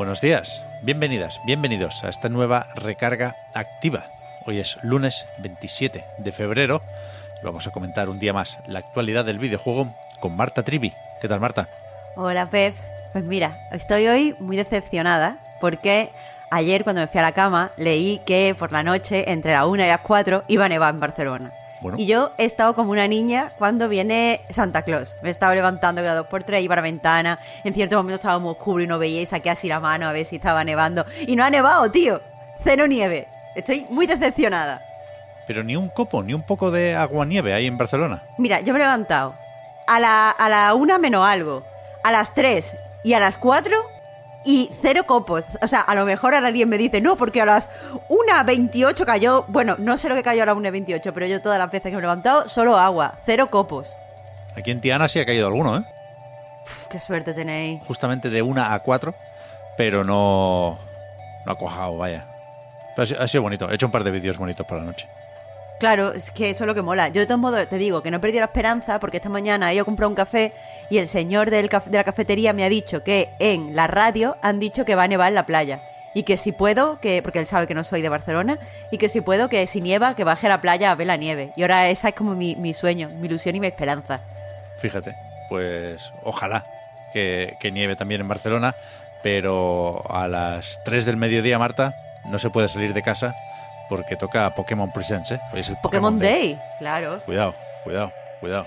Buenos días, bienvenidas, bienvenidos a esta nueva recarga activa. Hoy es lunes 27 de febrero y vamos a comentar un día más la actualidad del videojuego con Marta Trivi. ¿Qué tal, Marta? Hola, Pep. Pues mira, estoy hoy muy decepcionada porque ayer cuando me fui a la cama leí que por la noche, entre la 1 y las 4, iba a nevar en Barcelona. Bueno. Y yo he estado como una niña cuando viene Santa Claus. Me he estado levantando cada dos por tres, iba a la ventana. En cierto momento estaba muy oscuro y no veía y saqué así la mano a ver si estaba nevando. Y no ha nevado, tío. Cero nieve. Estoy muy decepcionada. Pero ni un copo, ni un poco de agua-nieve hay en Barcelona. Mira, yo me he levantado a la, a la una menos algo, a las tres y a las cuatro y cero copos. O sea, a lo mejor ahora alguien me dice, no, porque a las 1.28 cayó. Bueno, no sé lo que cayó a las 1.28, pero yo todas las veces que me he levantado, solo agua, cero copos. Aquí en Tiana sí ha caído alguno, ¿eh? Uf, qué suerte tenéis. Justamente de 1 a 4, pero no, no ha cuajado, vaya. Pero ha sido- ha sido bonito. He hecho un par de vídeos bonitos por la noche. Claro, es que eso es lo que mola. Yo de todos modos te digo que no he perdido la esperanza porque esta mañana he ido a comprar un café y el señor del de la cafetería me ha dicho que en la radio han dicho que va a nevar en la playa. Y que si puedo, que porque él sabe que no soy de Barcelona, y que si puedo, que si nieva, que baje a la playa a ver la nieve. Y ahora esa es como mi, mi sueño, mi ilusión y mi esperanza. Fíjate, pues ojalá que, que nieve también en Barcelona, pero a las 3 del mediodía, Marta, no se puede salir de casa porque toca Pokémon Presents, ¿eh? Hoy es el Pokémon Day, claro. Cuidado, cuidado, cuidado.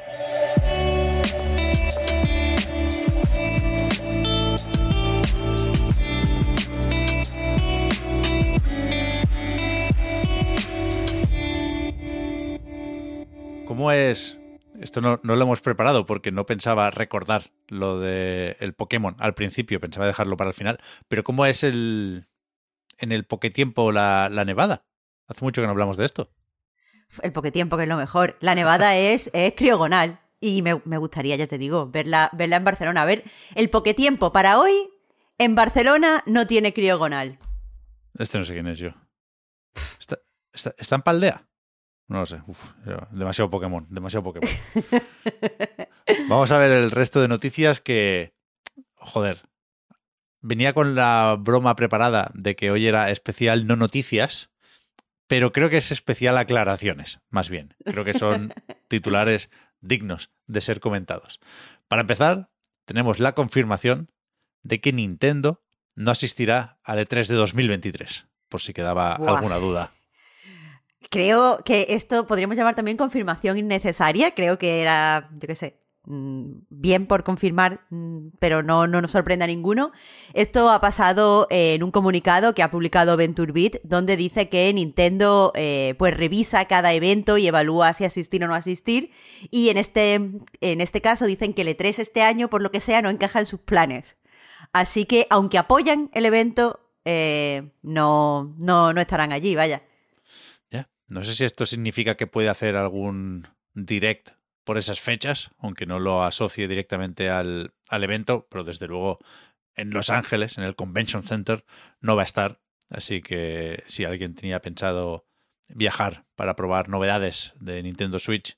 ¿Cómo es? Esto no, no lo hemos preparado porque no pensaba recordar lo de el Pokémon al principio, pensaba dejarlo para el final. Pero ¿cómo es el en el Pokétiempo la, la nevada? Hace mucho que no hablamos de esto. El Pokétiempo, que es lo mejor. La nevada es, es criogonal. Y me, me gustaría, ya te digo, verla, verla en Barcelona. A ver, el Pokétiempo para hoy en Barcelona no tiene criogonal. Este no sé quién es yo. ¿Está, está, está en Paldea? No lo sé. Uf, demasiado Pokémon, demasiado Pokémon. Vamos a ver el resto de noticias que... Joder. Venía con la broma preparada de que hoy era especial no noticias, pero creo que es especial aclaraciones, más bien. Creo que son titulares dignos de ser comentados. Para empezar, tenemos la confirmación de que Nintendo no asistirá al E3 de 2023, por si quedaba Buah. alguna duda. Creo que esto podríamos llamar también confirmación innecesaria. Creo que era, yo qué sé, bien por confirmar, mm, pero no, no nos sorprende a ninguno. Esto ha pasado eh, en un comunicado que ha publicado VentureBeat, donde dice que Nintendo eh, pues revisa cada evento y evalúa si asistir o no asistir. Y en este, en este caso dicen que el E3 este año, por lo que sea, no encaja en sus planes. Así que, aunque apoyan el evento, eh, no, no, no estarán allí, vaya. Ya. No sé si esto significa que puede hacer algún direct por esas fechas, aunque no lo asocie directamente al, al evento, pero desde luego en Los Ángeles, en el Convention Center, no va a estar. Así que si alguien tenía pensado viajar para probar novedades de Nintendo Switch,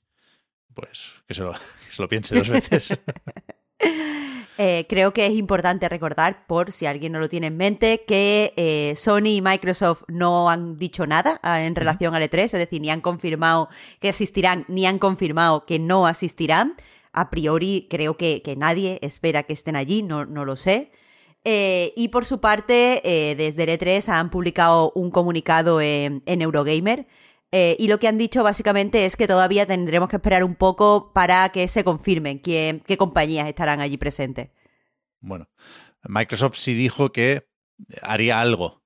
pues que se lo, que se lo piense dos veces. Eh, creo que es importante recordar, por si alguien no lo tiene en mente, que eh, Sony y Microsoft no han dicho nada ah, en relación al E3, es decir, ni han confirmado que asistirán, ni han confirmado que no asistirán. A priori, creo que, que nadie espera que estén allí, no, no lo sé. Eh, y por su parte, desde el E3 han publicado un comunicado en, en Eurogamer. Eh, y lo que han dicho básicamente es que todavía tendremos que esperar un poco para que se confirmen quién- qué compañías estarán allí presentes. Bueno, Microsoft sí dijo que haría algo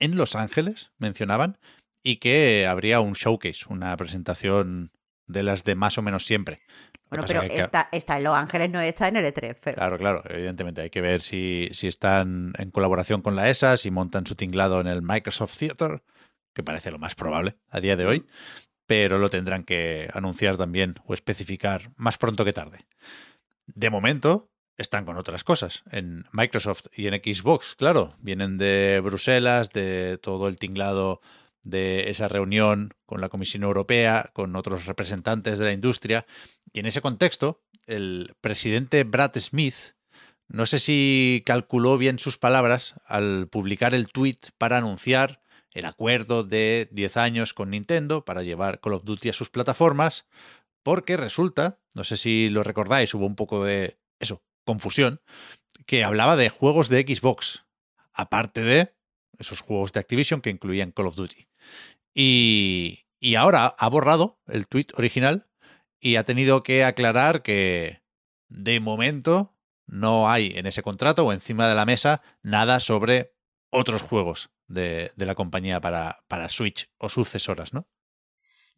en Los Ángeles, mencionaban, y que habría un showcase, una presentación de las de más o menos siempre. Bueno, pero está, está, en Los Ángeles, no está en el E3. Claro, claro, evidentemente. Hay que ver si, si están en colaboración con la ESA, si montan su tinglado en el Microsoft Theater, que parece lo más probable a día de hoy, pero lo tendrán que anunciar también o especificar más pronto que tarde. De momento, están con otras cosas. En Microsoft y en Xbox, claro, vienen de Bruselas, de todo el tinglado de esa reunión con la Comisión Europea, con otros representantes de la industria. Y en ese contexto, el presidente Brad Smith, no sé si calculó bien sus palabras al publicar el tweet para anunciar el acuerdo de 10 años con Nintendo para llevar Call of Duty a sus plataformas, porque resulta, no sé si lo recordáis, hubo un poco de eso, confusión, que hablaba de juegos de Xbox, aparte de esos juegos de Activision que incluían Call of Duty. Y, y ahora ha borrado el tweet original y ha tenido que aclarar que de momento no hay en ese contrato o encima de la mesa nada sobre otros juegos de, de la compañía para, para Switch o sucesoras, ¿no?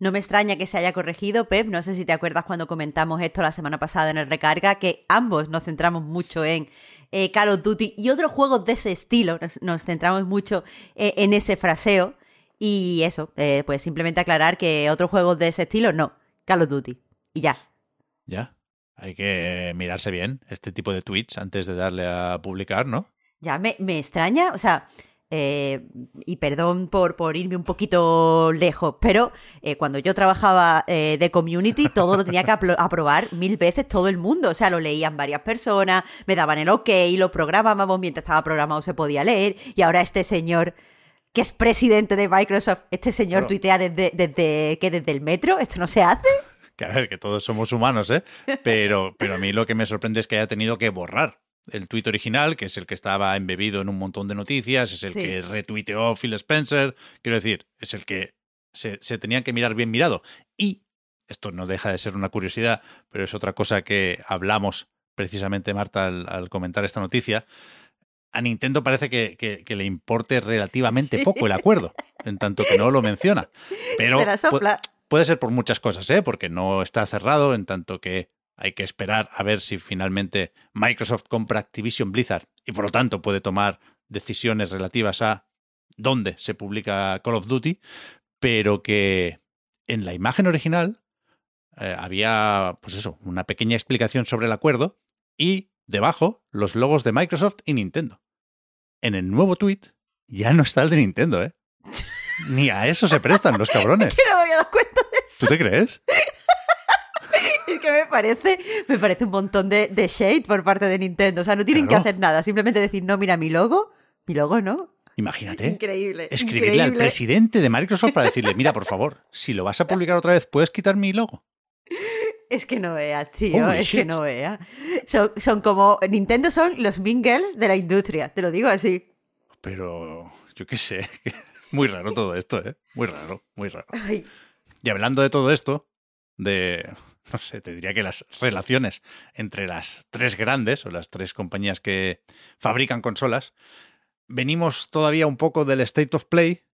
No me extraña que se haya corregido, Pep. No sé si te acuerdas cuando comentamos esto la semana pasada en el recarga, que ambos nos centramos mucho en eh, Call of Duty y otros juegos de ese estilo. Nos, centramos mucho eh, en ese fraseo. Y eso, eh, pues simplemente aclarar que otros juegos de ese estilo, no. Call of Duty. Y ya. Ya. Hay que mirarse bien este tipo de tweets antes de darle a publicar, ¿no? Ya, me, me extraña. O sea, eh, y perdón por, por, irme un poquito lejos, pero eh, cuando yo trabajaba eh, de community, todo lo tenía que aprobar mil veces todo el mundo. O sea, lo leían varias personas, me daban el ok, lo programábamos, mientras estaba programado se podía leer, y ahora este señor que es presidente de Microsoft, este señor tuitea desde, desde, ¿qué, desde el metro, esto no se hace. Que a ver, que todos somos humanos, ¿eh? Pero, pero a mí lo que me sorprende es que haya tenido que borrar el tuit original, que es el que estaba embebido en un montón de noticias, es el que retuiteó Phil Spencer, quiero decir, es el que se, se tenían que mirar bien mirado. Y esto no deja de ser una curiosidad, pero es otra cosa que hablamos precisamente, Marta, al, comentar esta noticia. A Nintendo parece que, que, le importe relativamente poco el acuerdo, en tanto que no lo menciona. Pero puede ser por muchas cosas, ¿eh? porque no está cerrado, en tanto que hay que esperar a ver si finalmente Microsoft compra Activision Blizzard y por lo tanto puede tomar decisiones relativas a dónde se publica Call of Duty, pero que en la imagen original eh, había, pues eso, una pequeña explicación sobre el acuerdo y debajo los logos de Microsoft y Nintendo. En el nuevo tweet ya no está el de Nintendo, ¿eh? Ni a eso se prestan los cabrones. no me había dado cuenta de eso. ¿Tú te crees? Me parece, me parece un montón de, shade por parte de Nintendo. O sea, no tienen que hacer nada, simplemente decir, no, mira mi logo, mi logo no. Imagínate. Increíble. Escribirle al presidente de Microsoft para decirle, mira, por favor, si lo vas a publicar otra vez, ¿puedes quitar mi logo? Es que no veas, tío, es que no. Son, son, como. Nintendo son los Mingles de la industria, te lo digo así. Pero, yo qué sé. Muy raro todo esto, ¿eh? Muy raro, muy raro. Y hablando de todo esto, de no sé, te diría que las relaciones entre las tres grandes o las tres compañías que fabrican consolas, venimos todavía un poco del State of Play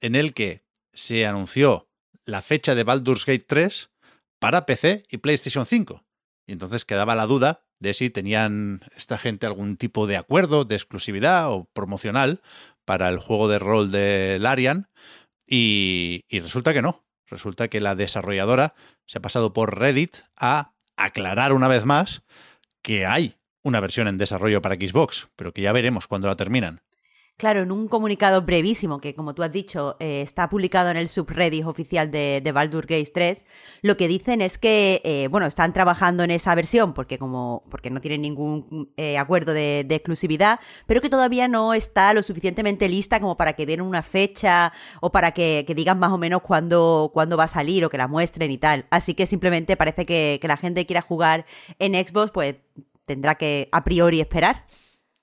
en el que se anunció la fecha de Baldur's Gate 3 para PC y PlayStation 5. Y entonces quedaba la duda de si tenían esta gente algún tipo de acuerdo de exclusividad o promocional para el juego de rol de Larian. Y, y resulta que no. Resulta que la desarrolladora se ha pasado por Reddit a aclarar una vez más que hay una versión en desarrollo para Xbox, pero que ya veremos cuando la terminan. Claro, en un comunicado brevísimo que, como tú has dicho, eh, está publicado en el subreddit oficial de, de Baldur Gates 3, lo que dicen es que, eh, bueno, están trabajando en esa versión porque como porque no tienen ningún eh, acuerdo de, exclusividad, pero que todavía no está lo suficientemente lista como para que den una fecha o para que, digan más o menos cuándo, cuándo va a salir o que la muestren y tal. Así que simplemente parece que, que la gente quiera jugar en Xbox, pues tendrá que a priori esperar.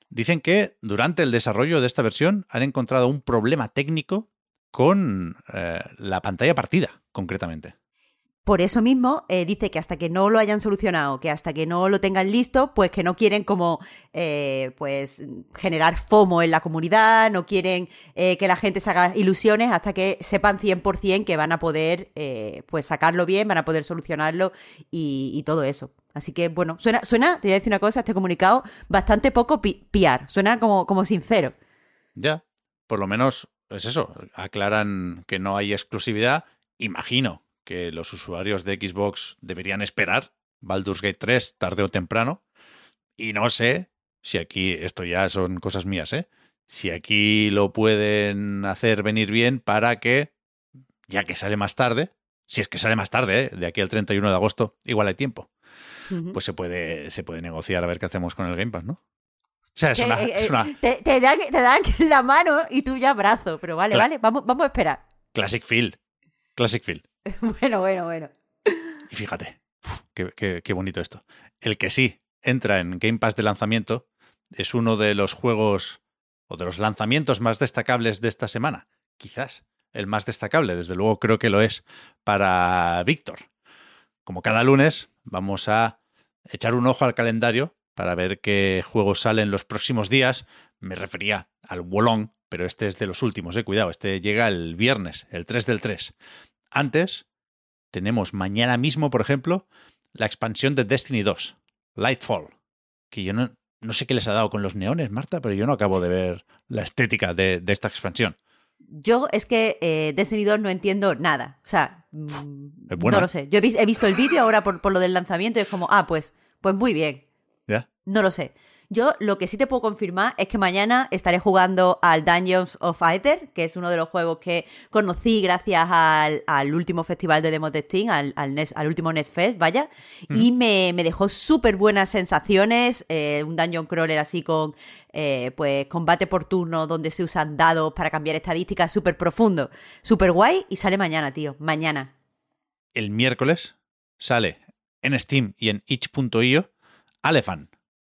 Dicen que durante el desarrollo de esta versión han encontrado un problema técnico con eh, la pantalla partida, concretamente. por eso mismo eh, dice que hasta que no lo hayan solucionado, que hasta que no lo tengan listo, pues que no quieren como eh, pues generar FOMO en la comunidad, no quieren eh, que la gente se haga ilusiones hasta que sepan 100% que van a poder pues sacarlo bien, van a poder solucionarlo y, todo eso. Así que bueno, suena, suena, te voy a decir una cosa, este comunicado bastante poco piar, suena como, como sincero. Ya, por lo menos es eso, aclaran que no hay exclusividad, imagino que los usuarios de Xbox deberían esperar Baldur's Gate 3 tarde o temprano. Y no sé si aquí, esto ya son cosas mías, ¿eh? Si aquí lo pueden hacer venir bien para que, ya que sale más tarde, si es que sale más tarde, ¿eh? de aquí al 31 de agosto, igual hay tiempo, pues se puede, se puede negociar a ver qué hacemos con el Game Pass, ¿no? O sea, es una, eh, eh, Te, dan, la mano y tú ya brazo, pero vale, vale, vamos, vamos a esperar. Classic Feel. Classic Feel. bueno, bueno, bueno. Y fíjate, qué, bonito esto. El que sí entra en Game Pass de lanzamiento es uno de los juegos o de los lanzamientos más destacables de esta semana. Quizás el más destacable, desde luego creo que lo es para Víctor. Como cada lunes, vamos a echar un ojo al calendario para ver qué juegos salen los próximos días. Me refería al Wolong, pero este es de los últimos, eh, cuidado, este llega el viernes, el 3 del 3. Antes, tenemos mañana mismo, por ejemplo, la expansión de Destiny 2, Lightfall, que yo no, no sé qué les ha dado con los neones, Marta, pero yo no acabo de ver la estética de, esta expansión. Yo es que eh, Destiny 2 no entiendo nada. O sea, mm, no lo sé. Yo he, visto el vídeo ahora por, por, lo del lanzamiento y es como, ah, pues, pues muy bien. ¿Ya? No lo sé. Yo lo que sí te puedo confirmar es que mañana estaré jugando al Dungeons of Aether, que es uno de los juegos que conocí gracias al, último festival de demos de Steam, al, al, último NES Fest, vaya, y me, dejó súper buenas sensaciones, eh, un dungeon crawler así con eh, pues combate por turno donde se usan dados para cambiar estadísticas, súper profundo, súper guay, y sale mañana, tío, mañana. El miércoles sale en Steam y en itch.io Alephant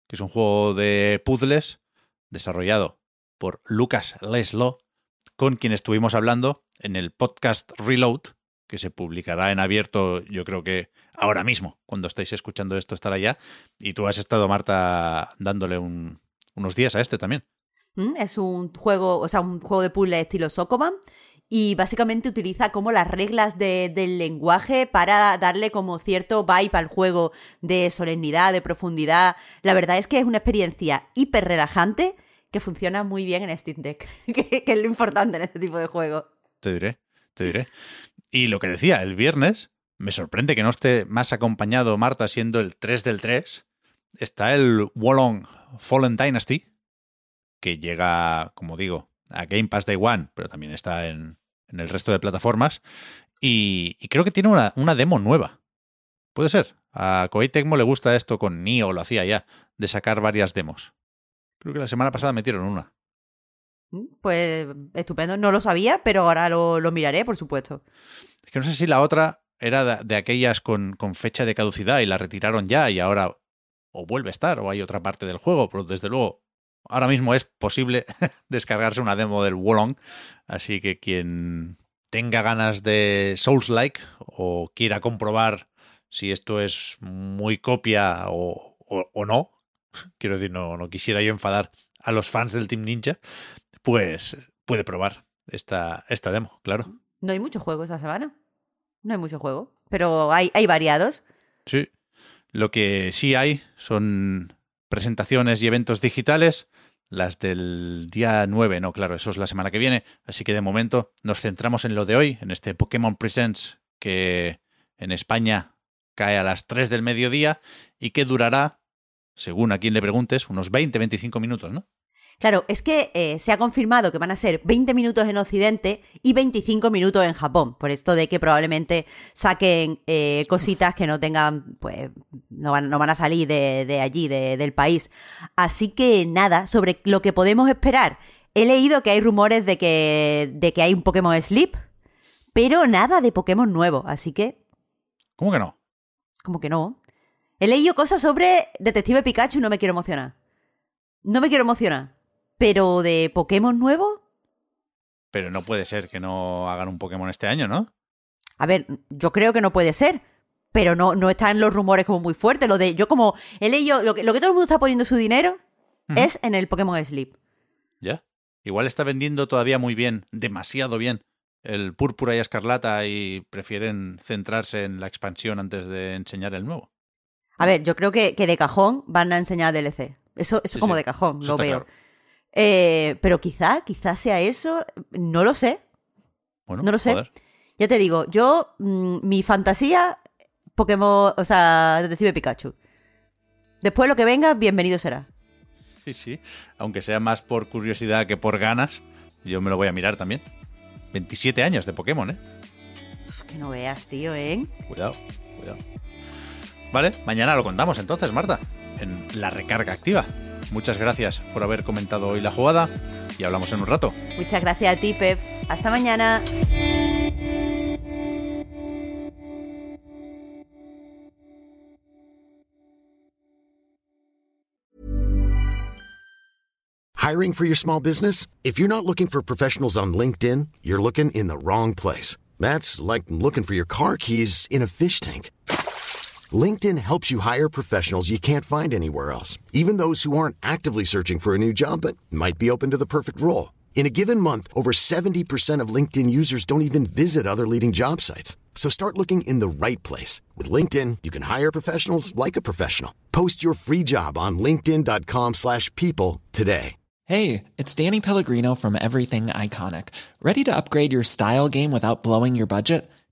que es un juego de puzzles desarrollado por Lucas Leslo, con quien estuvimos hablando en el podcast Reload, que se publicará en abierto, yo creo que ahora mismo, cuando estáis escuchando esto estará ya. Y tú has estado, Marta, dándole unos días a este también. Mm, es un juego, o sea, un juego de puzzle estilo Sokoban y básicamente utiliza como las reglas del lenguaje para darle como cierto vibe al juego de solemnidad, de profundidad. La verdad es que es una experiencia hiper relajante que funciona muy bien en Steam Deck, que, es lo importante en este tipo de juego. Te diré, te diré. Y lo que decía, el viernes, me sorprende que no esté más acompañado Marta siendo el 3 del 3. Está el Wolong Fallen Dynasty, que llega, como digo, a Game Pass Day One, pero también está en, el resto de plataformas. Y, creo que tiene una, demo nueva. Puede ser. A Koei Tecmo le gusta esto con Nio, lo hacía ya, de sacar varias demos. Creo que la semana pasada metieron una. Mm, pues estupendo, no lo sabía, pero ahora lo, miraré, por supuesto. Es que no sé si la otra era de, aquellas con, con, fecha de caducidad y la retiraron ya y ahora o vuelve a estar o hay otra parte del juego, pero desde luego ahora mismo es posible descargarse una demo del Wolong, así que quien tenga ganas de Souls-like o quiera comprobar si esto es muy copia o, no, quiero decir, no, no quisiera yo enfadar a los fans del Team Ninja, pues puede probar esta, esta demo, claro. No hay mucho juego esta semana. No hay mucho juego, pero hay, hay variados. Sí. Lo que sí hay son presentaciones y eventos digitales las del día 9, no, claro, eso es la semana que viene. Así que de momento nos centramos en lo de hoy, en este Pokémon Presents que en España cae a las 3 del mediodía y que durará, según a quien le preguntes, unos 20-25 minutos, ¿no? Claro, es que eh, se ha confirmado que van a ser 20 minutos en Occidente y 25 minutos en Japón, por esto de que probablemente saquen eh, cositas que no tengan, pues, no van, no van a salir de, allí, del país. Así que nada, sobre lo que podemos esperar. He leído que hay rumores de que, de que hay un Pokémon Sleep, pero nada de Pokémon nuevo, así que... ¿Cómo que no? ¿Cómo que no? He leído cosas sobre Detective Pikachu y no me quiero emocionar. No me quiero emocionar. Pero de Pokémon nuevo. Pero no puede ser que no hagan un Pokémon este año, ¿no? A ver, yo creo que no puede ser, pero no, no están los rumores como muy fuertes. Lo de, yo como he leído, lo que, lo que todo el mundo está poniendo su dinero es en el Pokémon Sleep. ¿Ya? Igual está vendiendo todavía muy bien, demasiado bien, el púrpura y escarlata y prefieren centrarse en la expansión antes de enseñar el nuevo. A ver, yo creo que, que de cajón van a enseñar DLC. Eso, eso Sí, como sí. de cajón, Eso lo veo. claro. Eh, pero quizá, quizá sea eso, no lo sé. Bueno, No lo sé. joder. Ya te digo, yo, mm, mi fantasía, Pokémon, o sea, Detective Pikachu. Después lo que venga, bienvenido será. Sí, sí. Aunque sea más por curiosidad que por ganas, yo me lo voy a mirar también. 27 años de Pokémon, ¿eh? Uf, que no veas, tío, ¿eh? Cuidado, cuidado. Vale, mañana lo contamos entonces, Marta, en la recarga activa. Muchas gracias por haber comentado hoy la jugada y hablamos en un rato. Muchas gracias a ti, Pep. Hasta mañana. Hiring for your small business? If you're not looking for professionals on LinkedIn, you're looking in the wrong place. That's like looking for your car keys in a fish tank. LinkedIn helps you hire professionals you can't find anywhere else, even those who aren't actively searching for a new job but might be open to the perfect role. In a given month, over 70% of LinkedIn users don't even visit other leading job sites. So start looking in the right place. With LinkedIn, you can hire professionals like a professional. Post your free job on linkedin.com/people slash people today. Hey, it's Danny Pellegrino from Everything Iconic. Ready to upgrade your style game without blowing your budget?